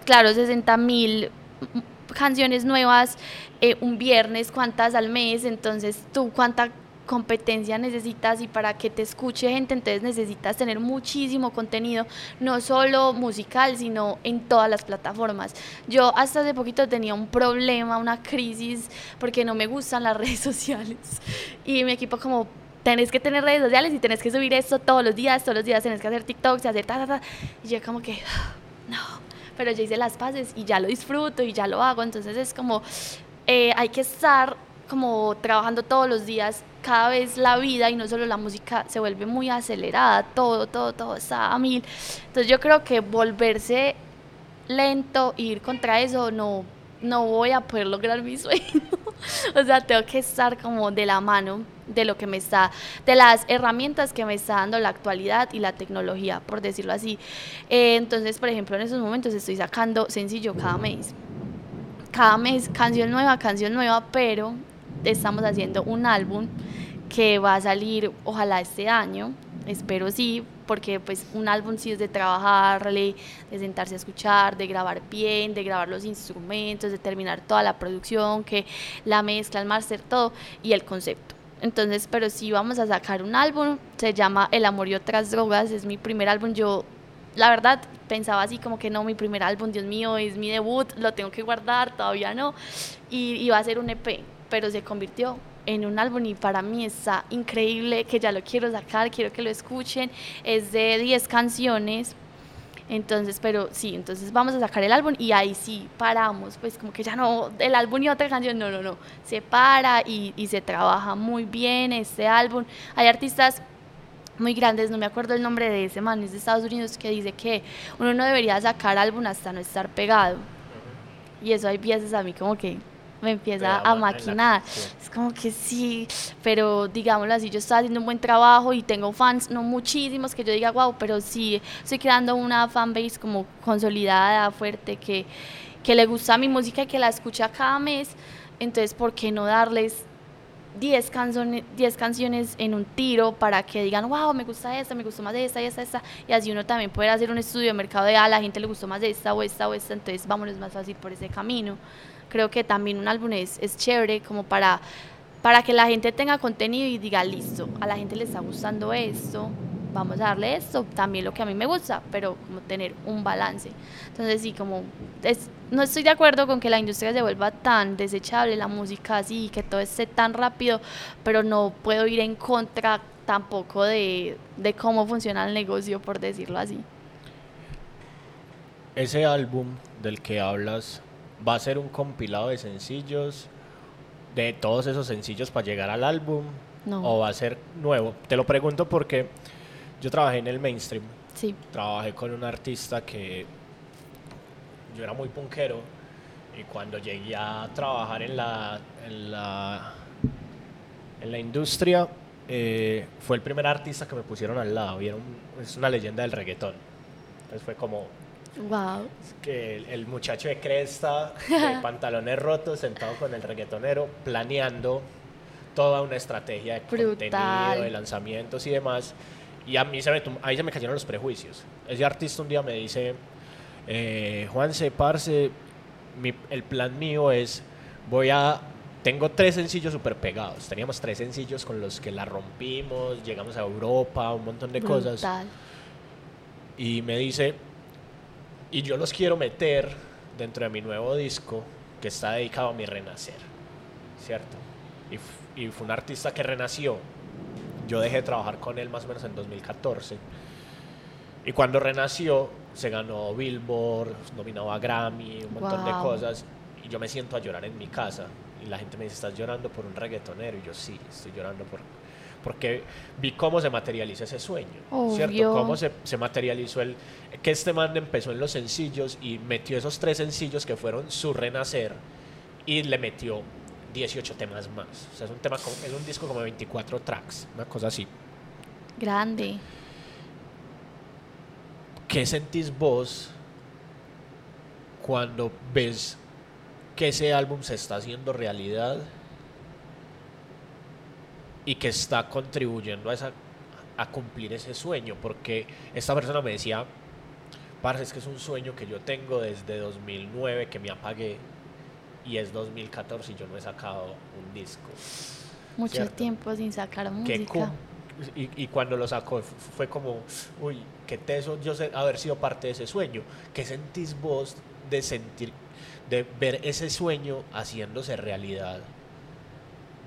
claro, 60 mil canciones nuevas eh, un viernes, cuántas al mes, entonces tú cuánta competencia necesitas y para que te escuche gente, entonces necesitas tener muchísimo contenido, no solo musical, sino en todas las plataformas. Yo hasta hace poquito tenía un problema, una crisis, porque no me gustan las redes sociales. Y mi equipo como, tenés que tener redes sociales y tenés que subir esto todos los días, todos los días tenés que hacer TikToks, hacer ta, ta, ta. Y yo como que, no, pero ya hice las paces y ya lo disfruto y ya lo hago, entonces es como, eh, hay que estar como trabajando todos los días, cada vez la vida y no solo la música se vuelve muy acelerada, todo, todo, todo está a mil. Entonces yo creo que volverse lento, ir contra eso, no, no voy a poder lograr mi sueño. o sea, tengo que estar como de la mano de lo que me está, de las herramientas que me está dando la actualidad y la tecnología, por decirlo así. Eh, entonces, por ejemplo, en esos momentos estoy sacando sencillo cada mes. Cada mes, canción nueva, canción nueva, pero estamos haciendo un álbum que va a salir ojalá este año, espero sí, porque pues un álbum sí es de trabajarle, de sentarse a escuchar, de grabar bien, de grabar los instrumentos, de terminar toda la producción, que la mezcla, el máster, todo, y el concepto. Entonces, pero sí vamos a sacar un álbum, se llama El amor y otras drogas, es mi primer álbum, yo la verdad pensaba así como que no, mi primer álbum, Dios mío, es mi debut, lo tengo que guardar, todavía no, y iba a ser un EP, pero se convirtió en un álbum y para mí está increíble que ya lo quiero sacar, quiero que lo escuchen, es de 10 canciones. Entonces, pero sí, entonces vamos a sacar el álbum y ahí sí paramos, pues como que ya no, el álbum y otra canción, no, no, no, se para y, y se trabaja muy bien este álbum. Hay artistas muy grandes, no me acuerdo el nombre de ese man, es de Estados Unidos, que dice que uno no debería sacar álbum hasta no estar pegado. Y eso hay piezas a mí como que me empieza a maquinar. Es como que sí, pero digámoslo así, yo estoy haciendo un buen trabajo y tengo fans, no muchísimos que yo diga, wow, pero sí estoy creando una fanbase como consolidada, fuerte, que, que le gusta mi música y que la escucha cada mes. Entonces, ¿por qué no darles 10 canciones, 10 canciones en un tiro para que digan, wow, me gusta esta, me gustó más de esta y esta, esta. Y así uno también puede hacer un estudio de mercado de, ah, a la gente le gustó más de esta o esta o esta, entonces vámonos más fácil por ese camino creo que también un álbum es, es chévere como para, para que la gente tenga contenido y diga, listo, a la gente le está gustando esto, vamos a darle esto, también lo que a mí me gusta, pero como tener un balance. Entonces sí, como es, no estoy de acuerdo con que la industria se vuelva tan desechable, la música así, que todo esté tan rápido, pero no puedo ir en contra tampoco de, de cómo funciona el negocio, por decirlo así. Ese álbum del que hablas va a ser un compilado de sencillos, de todos esos sencillos para llegar al álbum, o va a ser nuevo. Te lo pregunto porque yo trabajé en el mainstream. Sí. Trabajé con un artista que yo era muy punkero y cuando llegué a trabajar en la, en la, en la industria eh, fue el primer artista que me pusieron al lado. Vieron, es una leyenda del reggaetón. Entonces fue como, Wow. Que el, muchacho de cresta, de pantalones rotos, sentado con el reggaetonero, planeando toda una estrategia de contenido, de lanzamientos y demás. Y a mí se me, ahí se me cayeron los prejuicios. Ese artista un día me dice, eh, Juanse, parce, el plan mío es, voy a tengo tres sencillos súper pegados. Teníamos tres sencillos con los que la rompimos, llegamos a Europa, un montón de cosas. Y me dice, y yo los quiero meter dentro de mi nuevo disco que está dedicado a mi renacer, ¿cierto? Y, y fue un artista que renació. Yo dejé de trabajar con él más o menos en 2014. Y cuando renació, se ganó Billboard, nominado a Grammy, un montón de cosas. Y yo me siento a llorar en mi casa. Y la gente me dice, ¿estás llorando por un reggaetonero? Y yo sí, estoy llorando por, porque vi cómo se materializa ese sueño, ¿cierto? Cómo se, se, materializó el que este man empezó en los sencillos y metió esos tres sencillos que fueron su renacer y le metió 18 temas más. O sea, es un, tema, es un disco como 24 tracks, una cosa así. Grande. ¿Qué sentís vos cuando ves que ese álbum se está haciendo realidad y que está contribuyendo a, esa, a cumplir ese sueño, porque esta persona me decía, parce, es que es un sueño que yo tengo desde 2009, que me apagué, y es 2014 y yo no he sacado un disco. Mucho tiempo sin sacar música. Y, y, cuando lo sacó fue como, uy, qué teso yo sé, haber sido parte de ese sueño. ¿Qué sentís vos de sentir, de ver ese sueño haciéndose realidad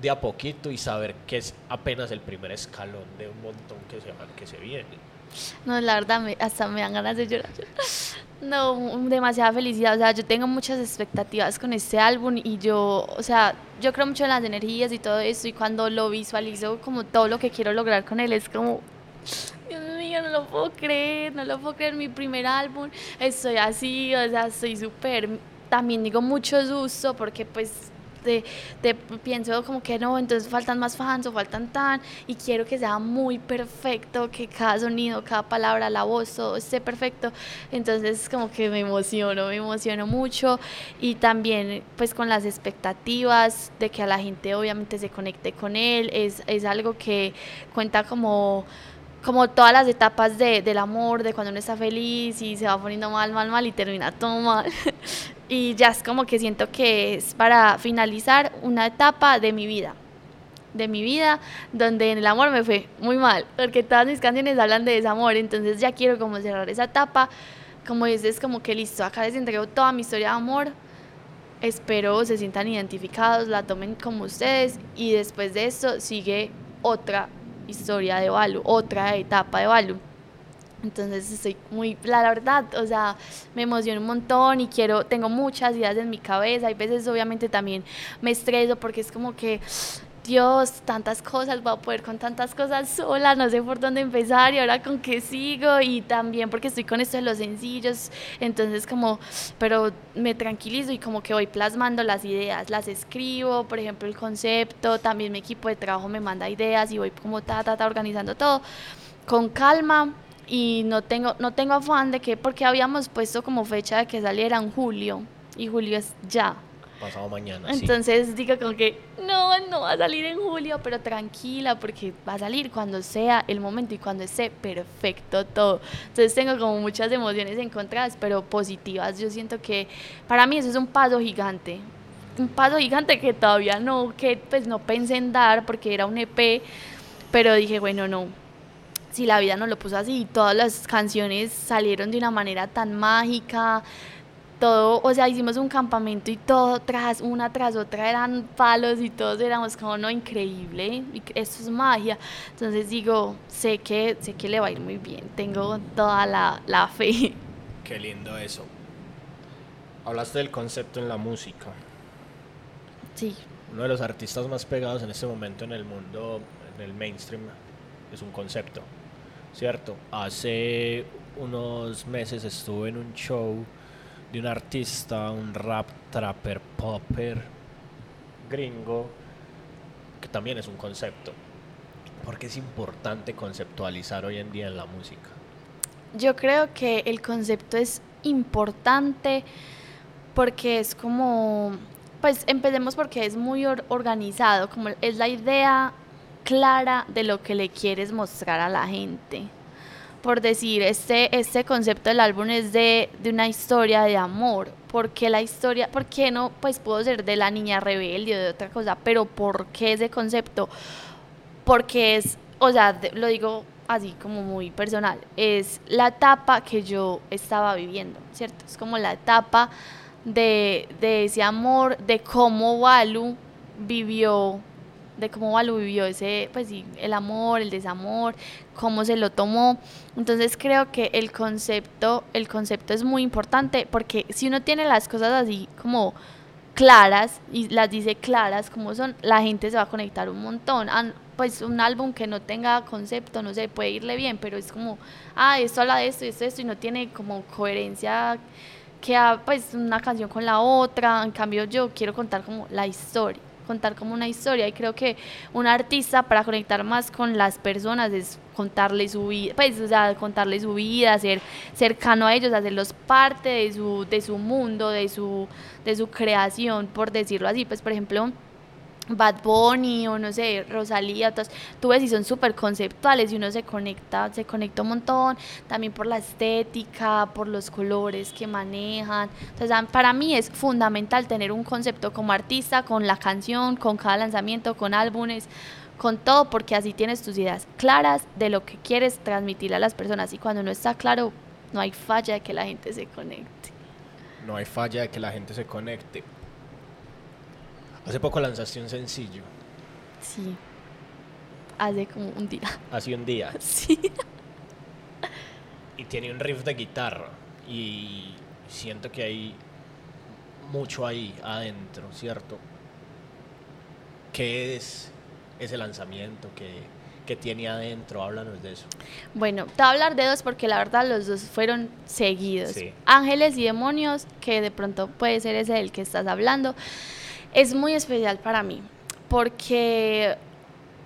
de a poquito y saber que es apenas el primer escalón de un montón que se, que se viene? No, la verdad, hasta me dan ganas de llorar. No, demasiada felicidad. O sea, yo tengo muchas expectativas con este álbum y yo, o sea, yo creo mucho en las energías y todo eso. Y cuando lo visualizo, como todo lo que quiero lograr con él, es como, Dios mío, no lo puedo creer, no lo puedo creer. Mi primer álbum, estoy así, o sea, estoy súper. También digo mucho susto porque, pues, de, pienso como que no, entonces faltan más fans o faltan tan, y quiero que sea muy perfecto, que cada sonido, cada palabra, la voz, todo esté perfecto. Entonces como que me emociono, me emociono mucho y también pues con las expectativas de que a la gente obviamente se conecte con él, es, es algo que cuenta como como todas las etapas de, del amor, de cuando uno está feliz y se va poniendo mal, mal, mal y termina todo mal. y ya es como que siento que es para finalizar una etapa de mi vida. De mi vida, donde en el amor me fue muy mal, porque todas mis canciones hablan de desamor, entonces ya quiero como cerrar esa etapa. Como dices, como que listo, acá les entrego toda mi historia de amor. Espero se sientan identificados, la tomen como ustedes y después de eso sigue otra historia de Balu, otra etapa de Balu. Entonces estoy muy, la verdad, o sea, me emociona un montón y quiero, tengo muchas ideas en mi cabeza. Hay veces obviamente también me estreso porque es como que Dios, tantas cosas, voy a poder con tantas cosas sola, no sé por dónde empezar y ahora con qué sigo y también porque estoy con esto de los sencillos, entonces como, pero me tranquilizo y como que voy plasmando las ideas, las escribo, por ejemplo el concepto, también mi equipo de trabajo me manda ideas y voy como ta, ta, ta, organizando todo con calma y no tengo, no tengo afán de que, porque habíamos puesto como fecha de que saliera en julio y julio es ya pasado mañana. Entonces digo como que no, no va a salir en julio, pero tranquila porque va a salir cuando sea el momento y cuando esté perfecto todo. Entonces tengo como muchas emociones encontradas, pero positivas. Yo siento que para mí eso es un paso gigante. Un paso gigante que todavía no, que pues no pensé en dar porque era un EP, pero dije, bueno, no, si la vida no lo puso así, todas las canciones salieron de una manera tan mágica, todo, o sea, hicimos un campamento y todo tras, una tras otra eran palos y todos éramos como, no, increíble, esto es magia. Entonces digo, sé que, sé que le va a ir muy bien, tengo toda la, la fe. Qué lindo eso. Hablaste del concepto en la música. Sí. Uno de los artistas más pegados en este momento en el mundo, en el mainstream, es un concepto, ¿cierto? Hace unos meses estuve en un show de un artista, un rap trapper popper gringo, que también es un concepto. ¿Por qué es importante conceptualizar hoy en día en la música? Yo creo que el concepto es importante porque es como, pues empecemos porque es muy organizado, como es la idea clara de lo que le quieres mostrar a la gente por decir, este, este concepto del álbum es de, de una historia de amor. ¿Por qué la historia? ¿Por qué no? Pues pudo ser de la niña rebelde o de otra cosa, pero ¿por qué ese concepto? Porque es, o sea, lo digo así como muy personal, es la etapa que yo estaba viviendo, ¿cierto? Es como la etapa de, de ese amor, de cómo Walu vivió de cómo Balu vivió ese, pues sí, el amor, el desamor, cómo se lo tomó. Entonces creo que el concepto, el concepto es muy importante porque si uno tiene las cosas así como claras y las dice claras como son, la gente se va a conectar un montón. Pues un álbum que no tenga concepto, no sé, puede irle bien, pero es como, ah, esto habla de esto y esto, esto, y no tiene como coherencia que pues una canción con la otra. En cambio, yo quiero contar como la historia contar como una historia y creo que un artista para conectar más con las personas es contarle su vida, pues, o sea, contarle su vida, ser cercano a ellos, hacerlos parte de su, de su mundo, de su, de su creación, por decirlo así. Pues, por ejemplo, Bad Bunny o no sé, Rosalía, todas, tú ves y son súper conceptuales y uno se conecta, se conecta un montón, también por la estética, por los colores que manejan. Entonces, para mí es fundamental tener un concepto como artista, con la canción, con cada lanzamiento, con álbumes, con todo, porque así tienes tus ideas claras de lo que quieres transmitir a las personas y cuando no está claro, no hay falla de que la gente se conecte. No hay falla de que la gente se conecte. Hace poco lanzaste un sencillo. Sí. Hace como un día. Hace un día. Sí. Y tiene un riff de guitarra. Y siento que hay mucho ahí adentro, ¿cierto? ¿Qué es ese lanzamiento? ¿Qué, qué tiene adentro? Háblanos de eso. Bueno, te voy a hablar de dos porque la verdad los dos fueron seguidos. Sí. Ángeles y demonios, que de pronto puede ser ese del que estás hablando es muy especial para mí porque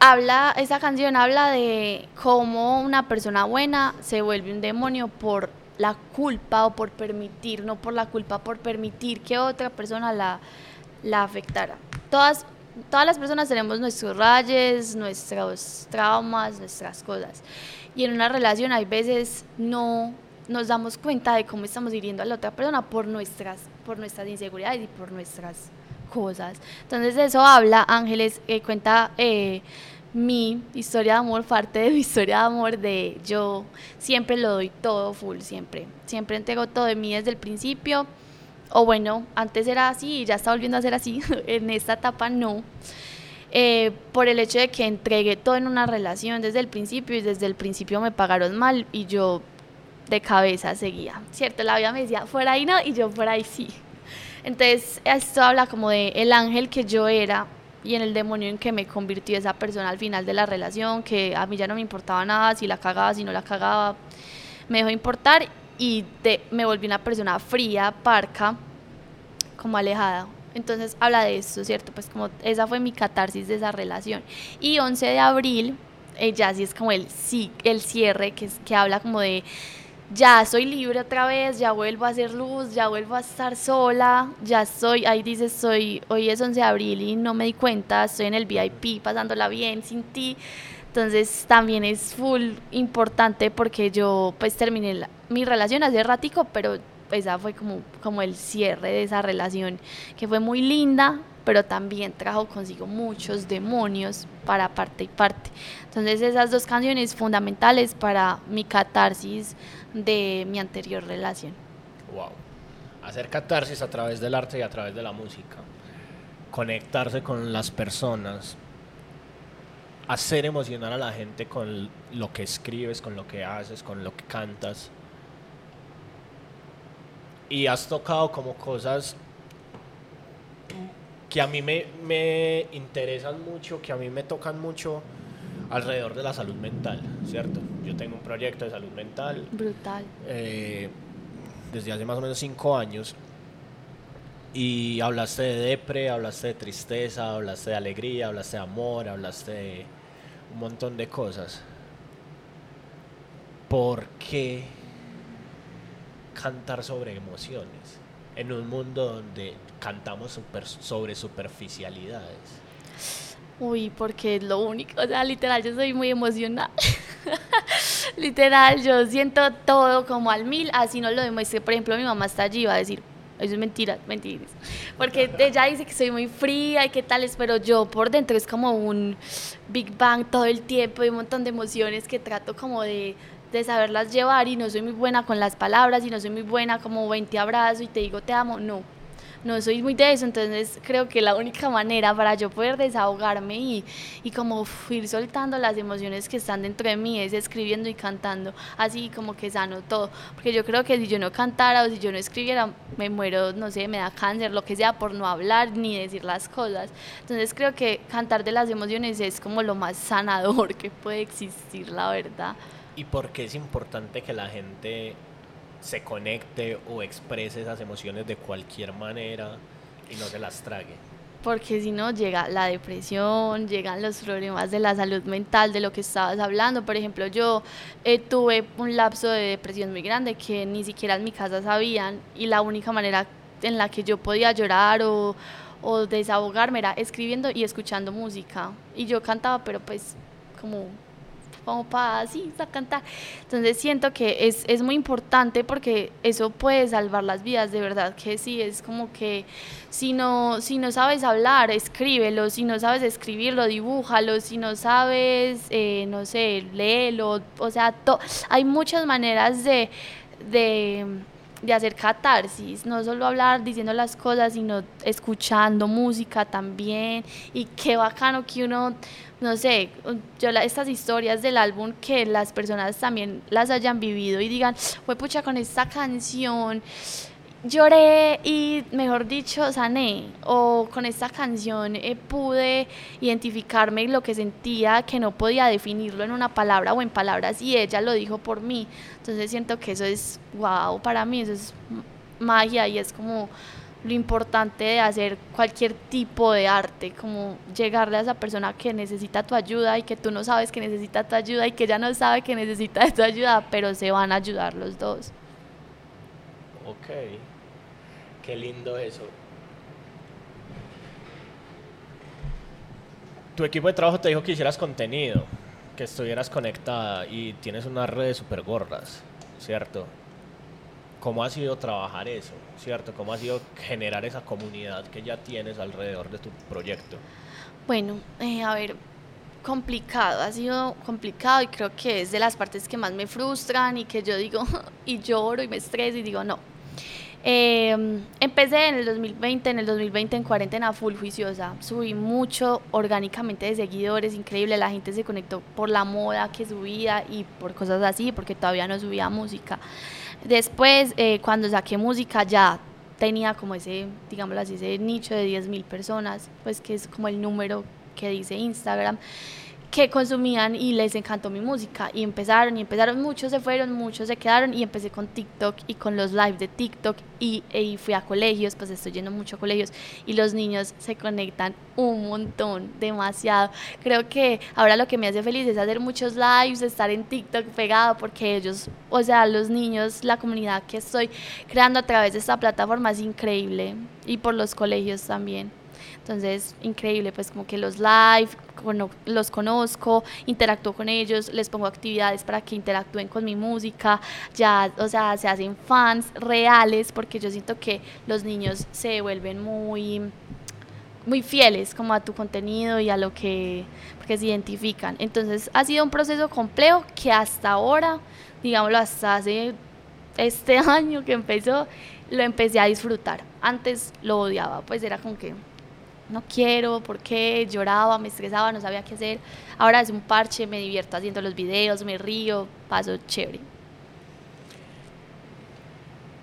habla, esa canción habla de cómo una persona buena se vuelve un demonio por la culpa o por permitir, no por la culpa, por permitir que otra persona la, la afectara. Todas, todas las personas tenemos nuestros rayes, nuestros traumas, nuestras cosas. Y en una relación hay veces no nos damos cuenta de cómo estamos hiriendo a la otra persona por nuestras, por nuestras inseguridades y por nuestras cosas. Entonces eso habla, Ángeles, eh, cuenta eh, mi historia de amor, parte de mi historia de amor, de yo siempre lo doy todo full, siempre. Siempre entrego todo de mí desde el principio. O bueno, antes era así y ya está volviendo a ser así. en esta etapa no. Eh, por el hecho de que entregué todo en una relación desde el principio y desde el principio me pagaron mal y yo de cabeza seguía, ¿cierto? La vida me decía, fuera ahí no, y yo fuera ahí sí. Entonces, esto habla como de el ángel que yo era y en el demonio en que me convirtió esa persona al final de la relación, que a mí ya no me importaba nada, si la cagaba, si no la cagaba, me dejó importar y me volví una persona fría, parca, como alejada. Entonces habla de esto, ¿cierto? Pues como esa fue mi catarsis de esa relación. Y 11 de abril, eh, sí es como el, sí, el cierre, que, que habla como de ya soy libre otra vez, ya vuelvo a hacer luz, ya vuelvo a estar sola, ya soy, ahí dices, soy, hoy es 11 de abril y no me di cuenta, estoy en el VIP pasándola bien sin ti. Entonces también es full importante porque yo pues terminé mi relación hace ratico, pero esa fue como, como el cierre de esa relación que fue muy linda, pero también trajo consigo muchos demonios para parte y parte. Entonces esas dos canciones fundamentales para mi catarsis de mi anterior relación. Wow. Hacer catarsis a través del arte y a través de la música. Conectarse con las personas. Hacer emocionar a la gente con lo que escribes, con lo que haces, con lo que cantas. Y has tocado como cosas que a mí me, me interesan mucho, que a mí me tocan mucho alrededor de la salud mental, ¿cierto? Yo tengo un proyecto de salud mental. Brutal. Eh, desde hace más o menos cinco años. Y hablaste de depre, hablaste de tristeza, hablaste de alegría, hablaste de amor, hablaste de un montón de cosas. ¿Por qué cantar sobre emociones en un mundo donde cantamos super, sobre superficialidades? Uy, porque es lo único, o sea, literal, yo soy muy emocional. literal, yo siento todo como al mil, así no lo demuestre. Por ejemplo, mi mamá está allí va a decir, eso es mentira, mentiras. Porque ella dice que soy muy fría y qué tales, pero yo por dentro es como un Big Bang todo el tiempo y un montón de emociones que trato como de, de saberlas llevar y no soy muy buena con las palabras y no soy muy buena como ven te abrazo y te digo te amo, no no soy muy de eso, entonces creo que la única manera para yo poder desahogarme y, y como ir soltando las emociones que están dentro de mí es escribiendo y cantando, así como que sano todo, porque yo creo que si yo no cantara o si yo no escribiera, me muero, no sé, me da cáncer, lo que sea, por no hablar ni decir las cosas. Entonces creo que cantar de las emociones es como lo más sanador que puede existir, la verdad. ¿Y por qué es importante que la gente se conecte o exprese esas emociones de cualquier manera y no se las trague. Porque si no llega la depresión, llegan los problemas de la salud mental, de lo que estabas hablando. Por ejemplo, yo eh, tuve un lapso de depresión muy grande que ni siquiera en mi casa sabían y la única manera en la que yo podía llorar o, o desahogarme era escribiendo y escuchando música. Y yo cantaba, pero pues como como para así a cantar. Entonces siento que es, es, muy importante porque eso puede salvar las vidas, de verdad que sí, es como que si no, si no sabes hablar, escríbelo, si no sabes escribirlo, dibújalo, si no sabes, eh, no sé, léelo, o sea, hay muchas maneras de, de de hacer catarsis, no solo hablar diciendo las cosas, sino escuchando música también. Y qué bacano que uno, no sé, yo estas historias del álbum que las personas también las hayan vivido y digan, fue pucha con esta canción lloré y, mejor dicho, sané. O con esta canción eh, pude identificarme lo que sentía, que no podía definirlo en una palabra o en palabras, y ella lo dijo por mí. Entonces siento que eso es, wow, para mí eso es magia y es como lo importante de hacer cualquier tipo de arte, como llegarle a esa persona que necesita tu ayuda y que tú no sabes que necesita tu ayuda y que ella no sabe que necesita tu ayuda, pero se van a ayudar los dos. Ok. Qué lindo eso. Tu equipo de trabajo te dijo que hicieras contenido, que estuvieras conectada y tienes unas redes súper gordas, ¿cierto? ¿Cómo ha sido trabajar eso, cierto? ¿Cómo ha sido generar esa comunidad que ya tienes alrededor de tu proyecto? Bueno, eh, a ver, complicado, ha sido complicado y creo que es de las partes que más me frustran y que yo digo y lloro y me estreso y digo, no, eh, empecé en el 2020, en el 2020 en cuarentena full juiciosa, subí mucho orgánicamente de seguidores, increíble, la gente se conectó por la moda que subía y por cosas así, porque todavía no subía música. Después, eh, cuando saqué música ya tenía como ese, digámoslo así, ese nicho de 10 mil personas, pues que es como el número que dice Instagram que consumían y les encantó mi música y empezaron y empezaron, muchos se fueron, muchos se quedaron y empecé con TikTok y con los lives de TikTok y, y, fui a colegios, pues estoy yendo mucho a colegios y los niños se conectan un montón, demasiado. Creo que ahora lo que me hace feliz es hacer muchos lives, estar en TikTok pegado porque ellos, o sea, los niños, la comunidad que estoy creando a través de esta plataforma es increíble y por los colegios también. Entonces, increíble, pues como que los live, los conozco, interactúo con ellos, les pongo actividades para que interactúen con mi música, ya, o sea, se hacen fans reales, porque yo siento que los niños se vuelven muy muy fieles como a tu contenido y a lo que, porque se identifican. Entonces ha sido un proceso complejo que hasta ahora, digámoslo, hasta hace este año que empezó, lo empecé a disfrutar. Antes lo odiaba, pues era como que no quiero, ¿por qué? Lloraba, me estresaba, no sabía qué hacer. Ahora es un parche, me divierto haciendo los videos, me río, paso chévere.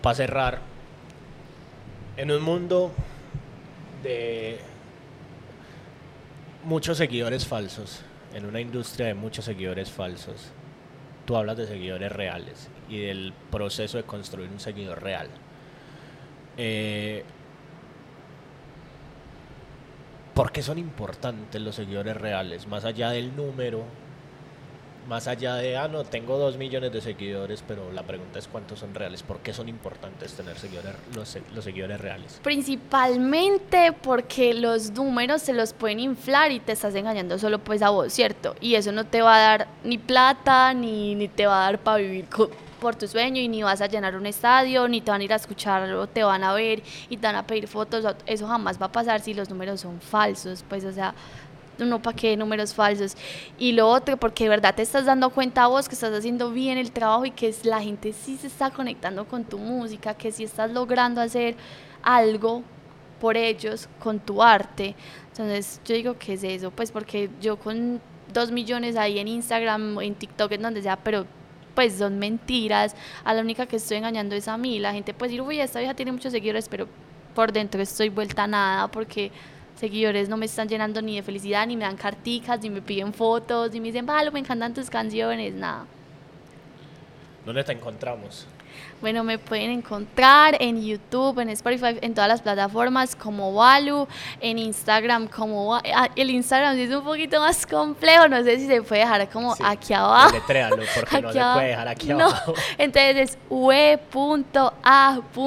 Para cerrar, en un mundo de muchos seguidores falsos, en una industria de muchos seguidores falsos, tú hablas de seguidores reales y del proceso de construir un seguidor real. Eh, ¿Por qué son importantes los seguidores reales? Más allá del número, más allá de, ah, no, tengo dos millones de seguidores, pero la pregunta es cuántos son reales. ¿Por qué son importantes tener seguidores, los, seguidores reales? Principalmente porque los números se los pueden inflar y te estás engañando solo pues a vos, ¿cierto? Y eso no te va a dar ni plata, ni, ni te va a dar para vivir con por tu sueño y ni vas a llenar un estadio, ni te van a ir a escuchar o te van a ver y te van a pedir fotos. Eso jamás va a pasar si los números son falsos. Pues, o sea, no para qué números falsos. Y lo otro, porque de verdad te estás dando cuenta vos que estás haciendo bien el trabajo y que la gente sí se está conectando con tu música, que sí estás logrando hacer algo por ellos con tu arte. Entonces yo digo que es eso, pues porque yo con dos millones ahí en Instagram, en TikTok, en donde sea, pero pues son mentiras, a la única que estoy engañando es a mí. La gente puede decir, uy, esta vieja tiene muchos seguidores, pero por dentro estoy vuelta a nada porque seguidores no me están llenando ni de felicidad, ni me dan carticas, ni me piden fotos, ni me dicen, vale, me encantan tus canciones, nada. ¿Dónde te encontramos? Bueno, me pueden encontrar en YouTube, en Spotify, en todas las plataformas como Walu, en Instagram como ah, el Instagram es un poquito más complejo, no sé si se puede dejar como Sí, aquí abajo. deletréalo, porque no Aquí se abajo. puede dejar aquí No, abajo. Entonces es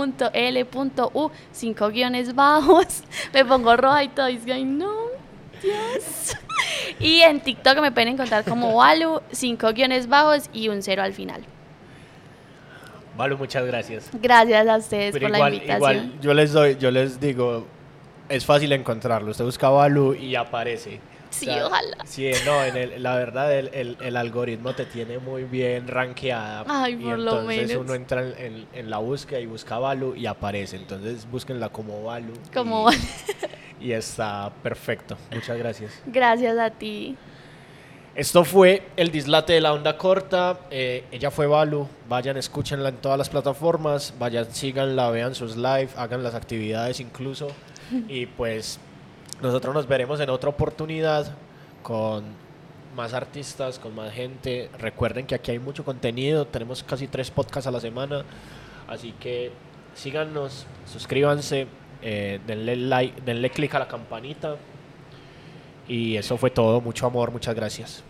ue.a.l.u, cinco guiones bajos. Me pongo roja y todo. Y digo, no, Dios. Y en TikTok me pueden encontrar como Walu, cinco guiones bajos y un cero al final. Valu, muchas gracias. Gracias a ustedes Pero por igual, la invitación. igual yo les doy, yo les digo, es fácil encontrarlo. Usted busca Valu y aparece. Sí, ojalá. Sí, no, en el- la verdad el, el- el algoritmo te tiene muy bien rankeada. Ay, y por lo entonces menos. uno entra en, en- en la búsqueda y busca Valu y aparece. Entonces búsquenla como Valu. Como y, y está perfecto. Muchas gracias. Gracias a ti. Esto fue el dislate de la onda corta. eh, ella fue Balu. Vayan, escúchenla en todas las plataformas. Vayan, síganla, vean sus live, hagan las actividades incluso. Y pues nosotros nos veremos en otra oportunidad con más artistas, con más gente. Recuerden que aquí hay mucho contenido. Tenemos casi tres podcasts a la semana. Así que síganos, suscríbanse, eh, denle like, denle click a la campanita. Y eso fue todo. Mucho amor, muchas gracias.